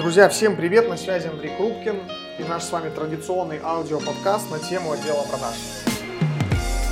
Друзья, всем привет! На связи Андрей Крупкин и наш с вами традиционный аудиоподкаст на тему отдела продаж.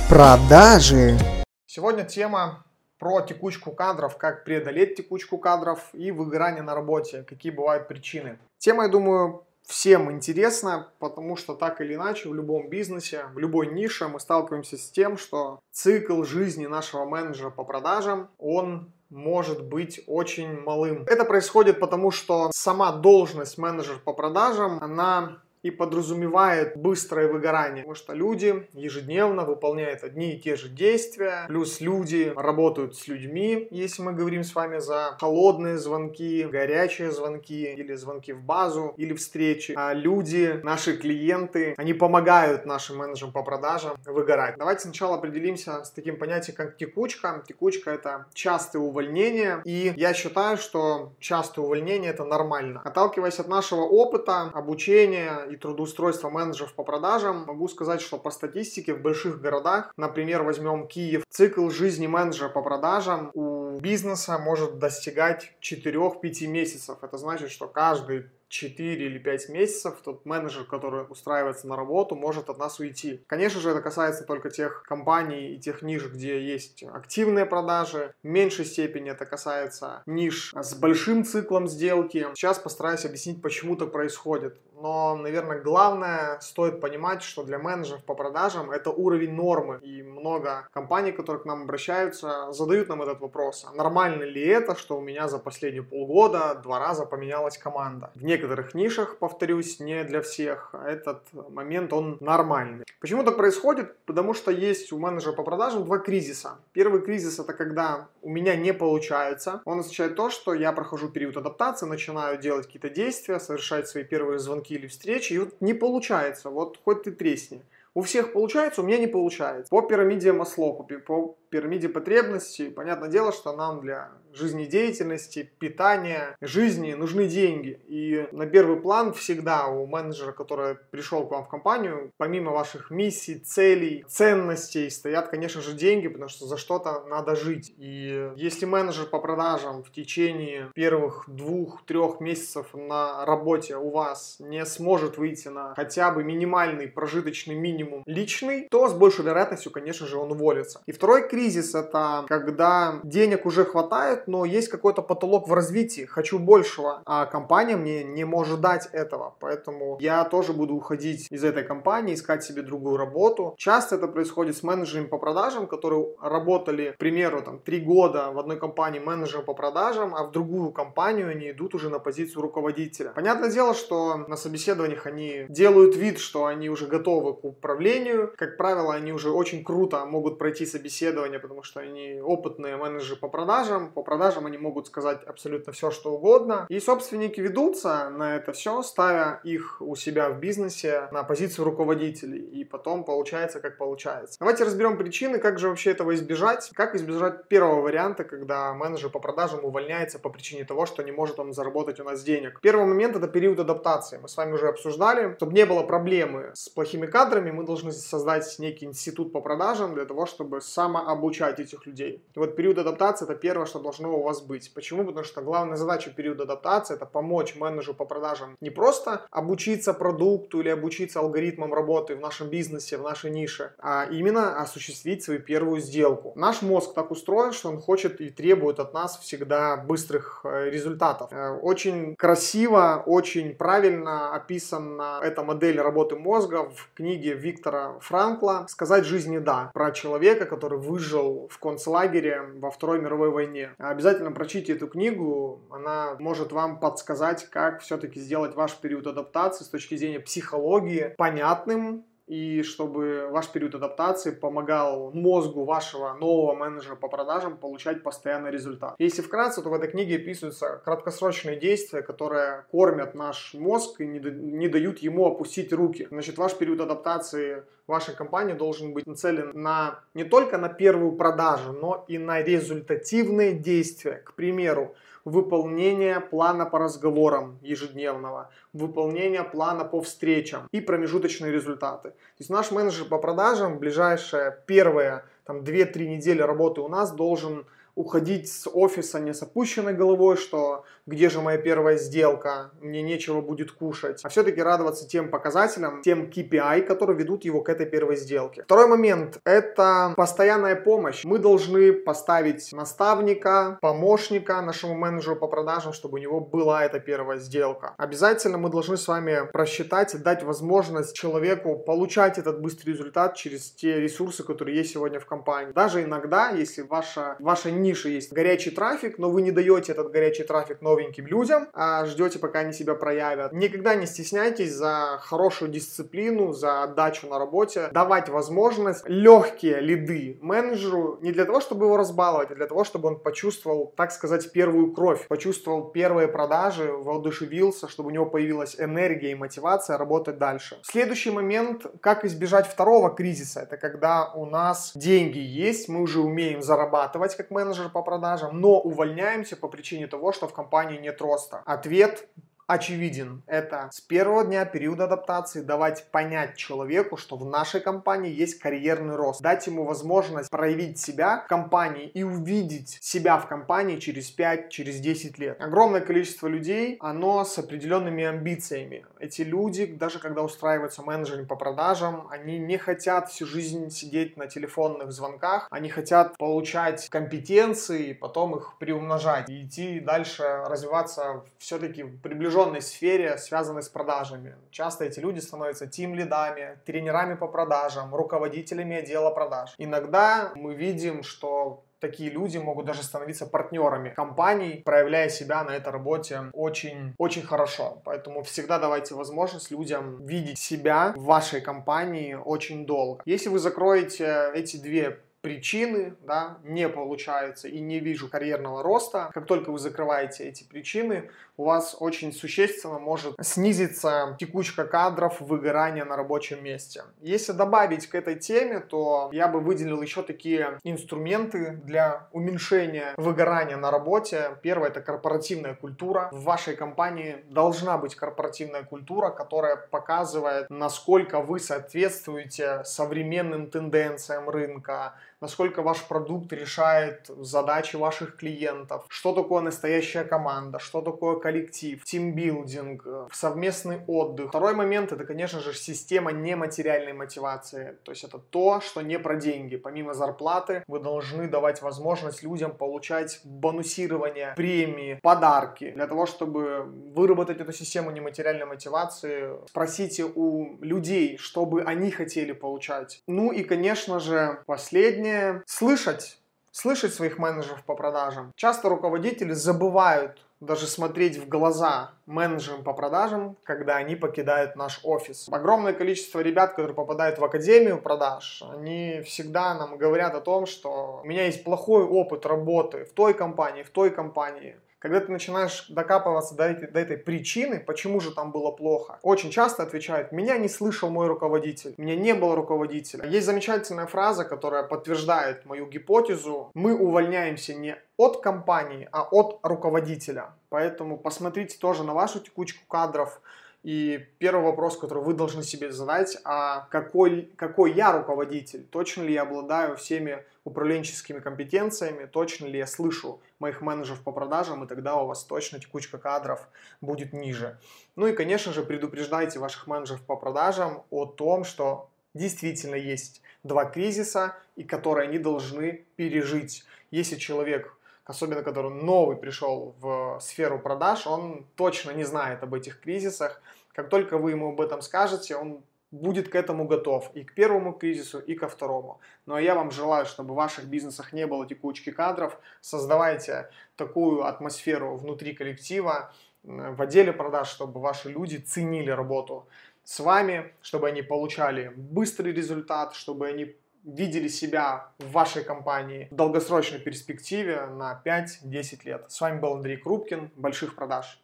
Продажи. Сегодня тема про текучку кадров, как преодолеть текучку кадров и выгорание на работе, какие бывают причины. Тема, я думаю, всем интересна, потому что так или иначе в любом бизнесе, в любой нише мы сталкиваемся с тем, что цикл жизни нашего менеджера по продажам, он может быть очень малым. Это происходит потому, что сама должность менеджер по продажам, она и подразумевает быстрое выгорание, потому что люди ежедневно выполняют одни и те же действия, плюс люди работают с людьми, если мы говорим с вами за холодные звонки, горячие звонки или звонки в базу или встречи. А люди, наши клиенты, они помогают нашим менеджерам по продажам выгорать. Давайте сначала определимся с таким понятием, как текучка. Текучка это частые увольнения, и я считаю, что частые увольнения это нормально. Отталкиваясь от нашего опыта, обучения и трудоустройства менеджеров по продажам, могу сказать, что по статистике в больших городах, например, возьмем Киев, цикл жизни менеджера по продажам у бизнеса может достигать 4-5 месяцев. Это значит, что каждый 4 или 5 месяцев тот менеджер, который устраивается на работу, может от нас уйти. Конечно же, это касается только тех компаний и тех ниш, где есть активные продажи. В меньшей степени это касается ниш с большим циклом сделки. Сейчас постараюсь объяснить, почему так происходит. Но, наверное, главное стоит понимать, что для менеджеров по продажам это уровень нормы. И много компаний, которые к нам обращаются, задают нам этот вопрос. А нормально ли это, что у меня за последние полгода два раза поменялась команда? В некоторых нишах, повторюсь, не для всех, этот момент, он нормальный. Почему так происходит? Потому что есть у менеджера по продажам два кризиса. Первый кризис это когда у меня не получается. Он означает то, что я прохожу период адаптации, начинаю делать какие-то действия, совершать свои первые звонки или встречи, и вот не получается, вот хоть ты тресни. У всех получается, у меня не получается. По пирамиде Масло, по пирамиде потребностей, понятное дело, что нам для жизнедеятельности, питания, жизни нужны деньги. И на первый план всегда у менеджера, который пришел к вам в компанию, помимо ваших миссий, целей, ценностей, стоят, конечно же, деньги, потому что за что-то надо жить. И если менеджер по продажам в течение первых двух-трех месяцев на работе у вас не сможет выйти на хотя бы минимальный прожиточный минимум личный, то с большей вероятностью, конечно же, он уволится. И второй кризис это когда денег уже хватает, но есть какой-то потолок в развитии, хочу большего, а компания мне не может дать этого, поэтому я тоже буду уходить из этой компании, искать себе другую работу. Часто это происходит с менеджерами по продажам, которые работали, к примеру, там, три года в одной компании менеджером по продажам, а в другую компанию они идут уже на позицию руководителя. Понятное дело, что на собеседованиях они делают вид, что они уже готовы к управлению. Как правило, они уже очень круто могут пройти собеседование исследования, потому что они опытные менеджеры по продажам. По продажам они могут сказать абсолютно все, что угодно. И собственники ведутся на это все, ставя их у себя в бизнесе на позицию руководителей. И потом получается, как получается. Давайте разберем причины, как же вообще этого избежать. Как избежать первого варианта, когда менеджер по продажам увольняется по причине того, что не может он заработать у нас денег. Первый момент это период адаптации. Мы с вами уже обсуждали. Чтобы не было проблемы с плохими кадрами, мы должны создать некий институт по продажам для того, чтобы самообучение обучать этих людей. И вот период адаптации это первое, что должно у вас быть. Почему? Потому что главная задача периода адаптации это помочь менеджеру по продажам не просто обучиться продукту или обучиться алгоритмам работы в нашем бизнесе, в нашей нише, а именно осуществить свою первую сделку. Наш мозг так устроен, что он хочет и требует от нас всегда быстрых э, результатов. Э, очень красиво, очень правильно описана эта модель работы мозга в книге Виктора Франкла «Сказать жизни да» про человека, который выжил выжил в концлагере во Второй мировой войне. Обязательно прочтите эту книгу, она может вам подсказать, как все-таки сделать ваш период адаптации с точки зрения психологии понятным, и чтобы ваш период адаптации помогал мозгу вашего нового менеджера по продажам получать постоянный результат. Если вкратце, то в этой книге описываются краткосрочные действия, которые кормят наш мозг и не, дают ему опустить руки. Значит, ваш период адаптации вашей компании должен быть нацелен на не только на первую продажу, но и на результативные действия. К примеру, выполнение плана по разговорам ежедневного, выполнение плана по встречам и промежуточные результаты. То есть наш менеджер по продажам в ближайшие первые там, 2-3 недели работы у нас должен уходить с офиса не с опущенной головой, что где же моя первая сделка, мне нечего будет кушать, а все-таки радоваться тем показателям, тем KPI, которые ведут его к этой первой сделке. Второй момент – это постоянная помощь. Мы должны поставить наставника, помощника нашему менеджеру по продажам, чтобы у него была эта первая сделка. Обязательно мы должны с вами просчитать и дать возможность человеку получать этот быстрый результат через те ресурсы, которые есть сегодня в компании. Даже иногда, если ваша, ваша ниша есть горячий трафик, но вы не даете этот горячий трафик новеньким людям, а ждете, пока они себя проявят, никогда не стесняйтесь за хорошую дисциплину, за отдачу на работе, давать возможность легкие лиды менеджеру не для того, чтобы его разбаловать, а для того, чтобы он почувствовал, так сказать, первую кровь, почувствовал первые продажи, воодушевился, чтобы у него появилась энергия и мотивация работать дальше. Следующий момент, как избежать второго кризиса, это когда у нас деньги есть, мы уже умеем зарабатывать как менеджер по продажам, но увольняемся по причине того, что в компании нет роста. Ответ очевиден. Это с первого дня периода адаптации давать понять человеку, что в нашей компании есть карьерный рост. Дать ему возможность проявить себя в компании и увидеть себя в компании через 5, через 10 лет. Огромное количество людей, оно с определенными амбициями. Эти люди, даже когда устраиваются менеджерами по продажам, они не хотят всю жизнь сидеть на телефонных звонках, они хотят получать компетенции, потом их приумножать и идти дальше, развиваться все-таки в определенной сфере, связанной с продажами. Часто эти люди становятся тим-лидами, тренерами по продажам, руководителями отдела продаж. Иногда мы видим, что такие люди могут даже становиться партнерами компаний, проявляя себя на этой работе очень, очень хорошо. Поэтому всегда давайте возможность людям видеть себя в вашей компании очень долго. Если вы закроете эти две причины, да, не получается и не вижу карьерного роста, как только вы закрываете эти причины, у вас очень существенно может снизиться текучка кадров, выгорание на рабочем месте. Если добавить к этой теме, то я бы выделил еще такие инструменты для уменьшения выгорания на работе. Первое – это корпоративная культура. В вашей компании должна быть корпоративная культура, которая показывает, насколько вы соответствуете современным тенденциям рынка, насколько ваш продукт решает задачи ваших клиентов, что такое настоящая команда, что такое коллектив, тимбилдинг, совместный отдых. Второй момент это, конечно же, система нематериальной мотивации. То есть это то, что не про деньги. Помимо зарплаты вы должны давать возможность людям получать бонусирование, премии, подарки. Для того, чтобы выработать эту систему нематериальной мотивации, спросите у людей, что бы они хотели получать. Ну и, конечно же, последнее умение слышать, слышать своих менеджеров по продажам. Часто руководители забывают даже смотреть в глаза менеджерам по продажам, когда они покидают наш офис. Огромное количество ребят, которые попадают в академию продаж, они всегда нам говорят о том, что у меня есть плохой опыт работы в той компании, в той компании. Когда ты начинаешь докапываться до этой, до этой причины, почему же там было плохо, очень часто отвечают, меня не слышал мой руководитель, меня не было руководителя. Есть замечательная фраза, которая подтверждает мою гипотезу. Мы увольняемся не от компании, а от руководителя. Поэтому посмотрите тоже на вашу текучку кадров, и первый вопрос, который вы должны себе задать, а какой, какой я руководитель? Точно ли я обладаю всеми управленческими компетенциями? Точно ли я слышу моих менеджеров по продажам? И тогда у вас точно текучка кадров будет ниже. Ну и, конечно же, предупреждайте ваших менеджеров по продажам о том, что действительно есть два кризиса, и которые они должны пережить. Если человек особенно который новый пришел в сферу продаж, он точно не знает об этих кризисах. Как только вы ему об этом скажете, он будет к этому готов и к первому кризису, и ко второму. Но я вам желаю, чтобы в ваших бизнесах не было текучки кадров. Создавайте такую атмосферу внутри коллектива, в отделе продаж, чтобы ваши люди ценили работу с вами, чтобы они получали быстрый результат, чтобы они видели себя в вашей компании в долгосрочной перспективе на 5-10 лет. С вами был Андрей Крупкин. Больших продаж!